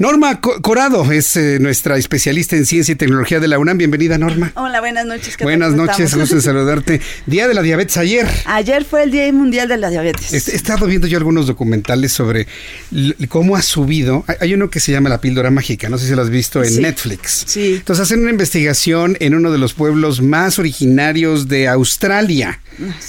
Norma Corado es eh, nuestra especialista en ciencia y tecnología de la UNAM. Bienvenida, Norma. Hola, buenas noches. Buenas noches, gusto de saludarte. Día de la diabetes ayer. Ayer fue el Día Mundial de la Diabetes. He, estado viendo yo algunos documentales sobre cómo ha subido. Hay uno que se llama La Píldora Mágica, no sé si lo has visto en Netflix. Sí. Entonces hacen una investigación en uno de los pueblos más originarios de Australia.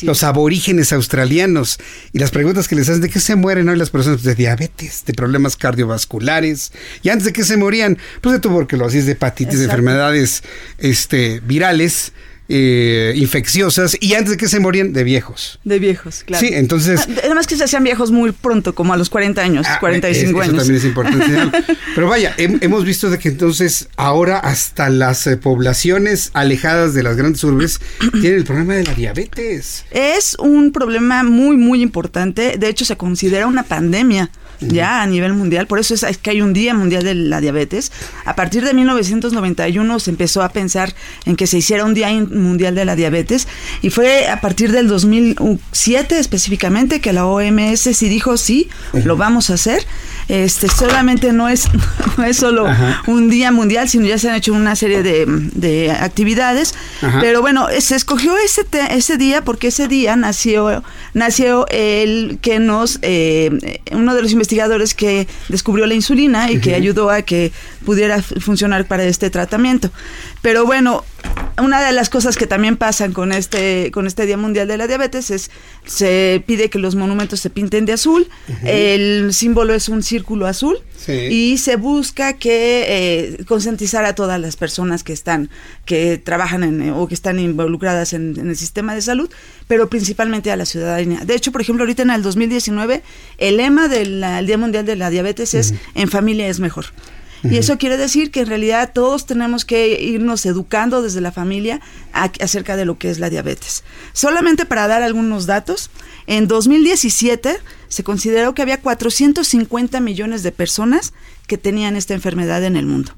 Los aborígenes australianos y las preguntas que les hacen de qué se mueren hoy las personas de diabetes, de problemas cardiovasculares, y antes de que se morían, pues de tuberculosis, de hepatitis, de enfermedades este, virales. Eh, infecciosas y antes de que se morían de viejos. De viejos, claro. Sí, entonces... Ah, además que se hacían viejos muy pronto, como a los 40 años, 45 ah, años. Eso también es importante. Pero vaya, hemos visto de que entonces ahora hasta las eh, poblaciones alejadas de las grandes urbes tienen el problema de la diabetes. Es un problema muy, muy importante. De hecho, se considera una pandemia ya a nivel mundial. Por eso es que hay un Día Mundial de la Diabetes. A partir de 1991 se empezó a pensar en que se hiciera un Día Mundial de la Diabetes y fue a partir del 2007 específicamente que la OMS sí dijo sí, lo vamos a hacer. Este solamente no es no es solo un día mundial, sino ya se han hecho una serie de, actividades. Pero bueno, se escogió ese ese día porque ese día nació nació el que nos eh, uno de los investigadores investigadores que descubrió la insulina y que ayudó a que pudiera funcionar para este tratamiento. Pero bueno, una de las cosas que también pasan con este con este Día Mundial de la Diabetes es se pide que los monumentos se pinten de azul. El símbolo es un círculo azul y se busca que eh, concientizar a todas las personas que están que trabajan en, o que están involucradas en, el sistema de salud, pero principalmente a la ciudadanía. De hecho, por ejemplo, ahorita en el 2019 el lema del Día Mundial de la Diabetes es en familia es mejor. Y eso quiere decir que en realidad todos tenemos que irnos educando desde la familia acerca de lo que es la diabetes. Solamente para dar algunos datos, en 2017 se consideró que había 450 millones de personas que tenían esta enfermedad en el mundo.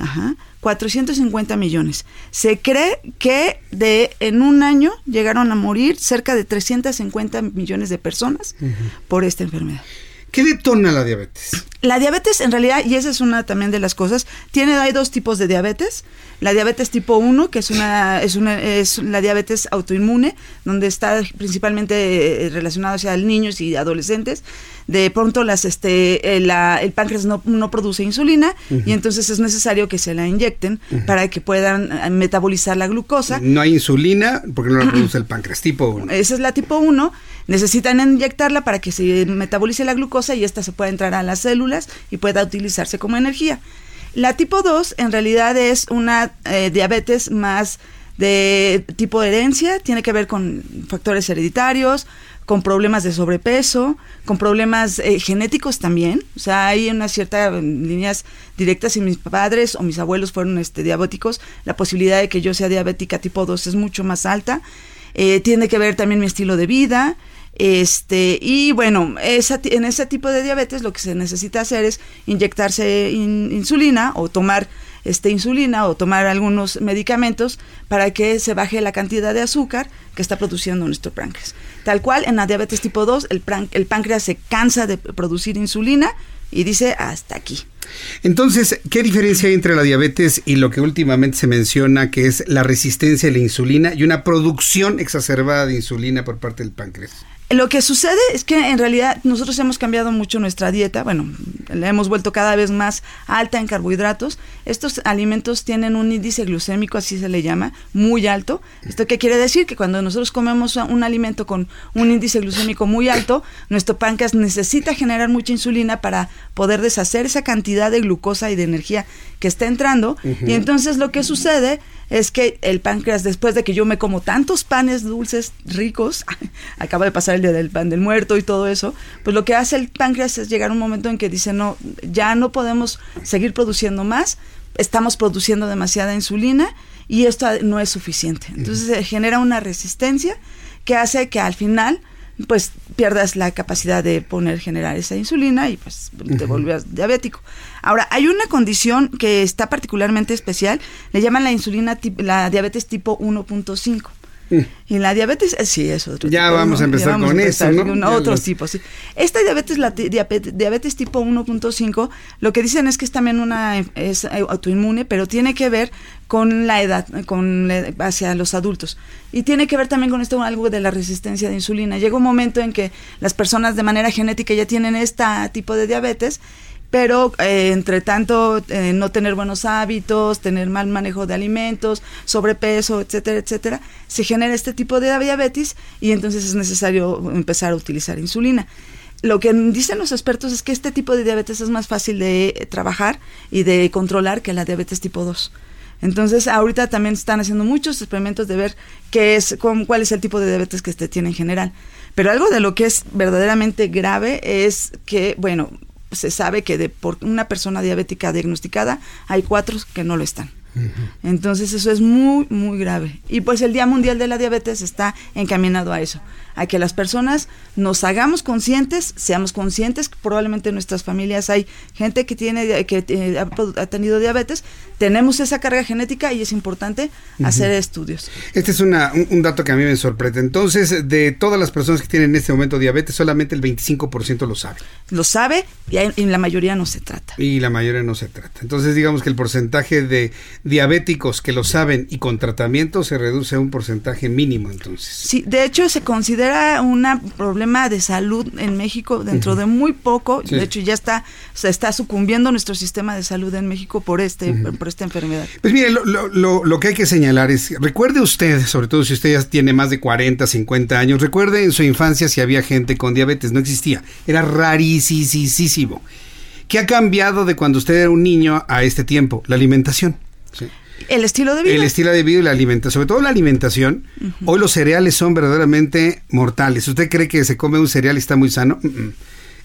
Ajá, 450 millones. Se cree que de en un año llegaron a morir cerca de 350 millones de personas por esta enfermedad. ¿Qué detona la diabetes? La diabetes en realidad, y esa es una también de las cosas, tiene, hay dos tipos de diabetes. La diabetes tipo 1, que es una, es una, es la diabetes autoinmune, donde está principalmente eh, relacionado hacia niños y adolescentes. De pronto las, este, el, eh, el páncreas no, no, produce insulina y entonces es necesario que se la inyecten para que puedan eh, metabolizar la glucosa. No hay insulina porque no la produce el páncreas tipo 1. Esa es la tipo 1 necesitan inyectarla para que se metabolice la glucosa y esta se pueda entrar a las células y pueda utilizarse como energía. La tipo 2 en realidad es una eh, diabetes más de tipo herencia, tiene que ver con factores hereditarios, con problemas de sobrepeso, con problemas eh, genéticos también. O sea, hay una cierta mm, líneas directas. Si mis padres o mis abuelos fueron este, diabéticos, la posibilidad de que yo sea diabética tipo 2 es mucho más alta. Eh, tiene que ver también mi estilo de vida, este, y bueno, en ese tipo de diabetes lo que se necesita hacer es inyectarse insulina o tomar este, insulina o tomar algunos medicamentos para que se baje la cantidad de azúcar que está produciendo nuestro páncreas. Tal cual, en la diabetes tipo 2, el, el páncreas se cansa de producir insulina y dice hasta aquí. Entonces, ¿qué diferencia hay entre la diabetes y lo que últimamente se menciona que es la resistencia a la insulina y una producción exacerbada de insulina por parte del páncreas? Lo que sucede es que en realidad nosotros hemos cambiado mucho nuestra dieta, bueno, la hemos vuelto cada vez más alta en carbohidratos. Estos alimentos tienen un índice glucémico, así se le llama, muy alto. ¿Esto qué quiere decir? Que cuando nosotros comemos un alimento con un índice glucémico muy alto, nuestro páncreas necesita generar mucha insulina para poder deshacer esa cantidad de glucosa y de energía que está entrando. Y entonces lo que sucede es que el páncreas, después de que yo me como tantos panes dulces ricos, acaba de pasar el día del pan del muerto y todo eso, pues lo que hace el páncreas es llegar a un momento en que dice, no, ya no podemos seguir produciendo más, estamos produciendo demasiada insulina y esto no es suficiente. Entonces se genera una resistencia que hace que al final pues pierdas la capacidad de poner, generar esa insulina y pues te vuelves diabético. Ahora, hay una condición que está particularmente especial, le llaman la insulina, la diabetes tipo 1.5. Mm. Y la diabetes, eh, sí, es otro ya Vamos a empezar con eso, ¿no? otros tipos, sí. Esta diabetes, la diabetes, tipo 1.5, lo que dicen es que es también una, es autoinmune, pero tiene que ver con la edad, con hacia los adultos. Y tiene que ver también con esto algo de la resistencia de insulina. Llega un momento en que las personas de manera genética ya tienen este tipo de diabetes pero eh, entre tanto eh, no tener buenos hábitos, tener mal manejo de alimentos, sobrepeso, etcétera, etcétera, se genera este tipo de diabetes y entonces es necesario empezar a utilizar insulina. Lo que dicen los expertos es que este tipo de diabetes es más fácil de trabajar y de controlar que la diabetes tipo 2. Entonces, ahorita también están haciendo muchos experimentos de ver qué es, cuál es el tipo de diabetes que este tiene en general. Pero algo de lo que es verdaderamente grave es que, bueno, se sabe que de por una persona diabética diagnosticada hay cuatro que no lo están. Entonces eso es muy, muy grave. Y pues el Día Mundial de la Diabetes está encaminado a eso, a que las personas nos hagamos conscientes, seamos conscientes probablemente en nuestras familias hay gente que tiene que eh, ha, tenido diabetes, tenemos esa carga genética y es importante hacer estudios. Este es una, un, dato que a mí me sorprende. Entonces, de todas las personas que tienen en este momento diabetes, solamente el 25% lo sabe. Lo sabe y, y la mayoría no se trata. Y la mayoría no se trata. Entonces, digamos que el porcentaje de diabéticos que lo saben y con tratamiento se reduce a un porcentaje mínimo entonces. Sí, de hecho se considera un problema de salud en México dentro de muy poco, de hecho ya está se está sucumbiendo nuestro sistema de salud en México por este por esta enfermedad. Pues mire, lo, lo, lo, que hay que señalar es, recuerde usted, sobre todo si usted ya tiene más de 40, 50 años, recuerde en su infancia si había gente con diabetes, no existía, era rarísimo. ¿Qué ha cambiado de cuando usted era un niño a este tiempo? La alimentación. El estilo de vida. El estilo de vida y la alimentación, sobre todo la alimentación. Hoy los cereales son verdaderamente mortales. ¿Usted cree que se come un cereal y está muy sano?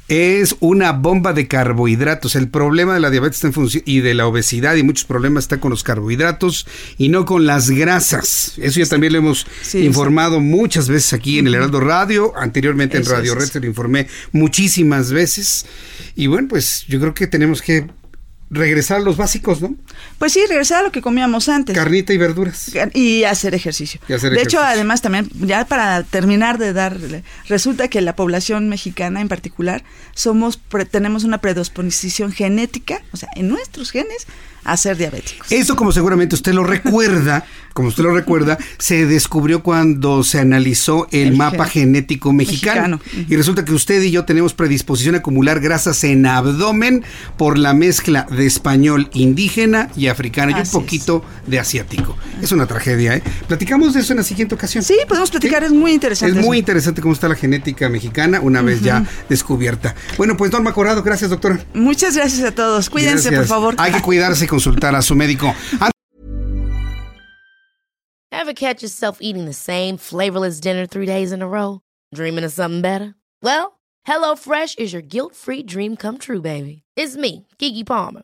Es una bomba de carbohidratos. El problema de la diabetes en función, y de la obesidad y muchos problemas está con los carbohidratos y no con las grasas. Eso ya también lo hemos informado muchas veces aquí en el Heraldo Radio. Anteriormente en Radio Red se lo informé muchísimas veces. Y bueno, pues yo creo que tenemos que regresar a los básicos, ¿no? Pues sí, regresar a lo que comíamos antes. Carnita y verduras. Y hacer ejercicio. de hecho, además también, ya para terminar de dar, resulta que la población mexicana en particular, somos, tenemos una predisposición genética, o sea, en nuestros genes, a ser diabéticos. Eso, como seguramente usted lo recuerda, como usted lo recuerda, se descubrió cuando se analizó el, mapa genético mexicano. Y resulta que usted y yo tenemos predisposición a acumular grasas en abdomen por la mezcla de español indígena y africano y un poquito de asiático. Es una tragedia, ¿eh? Platicamos de eso en la siguiente ocasión. Sí, podemos platicar, es muy interesante. Es muy interesante cómo está la genética mexicana una vez ya descubierta. Bueno, pues Norma Corrado, gracias doctora. Muchas gracias a todos. Cuídense, por favor. Hay que cuidarse consultar a su médico. Ever catch yourself eating the same flavorless dinner three days in a row? Dreaming of something better? Well, HelloFresh is your guilt-free dream come true, baby. It's me, Kiki Palmer.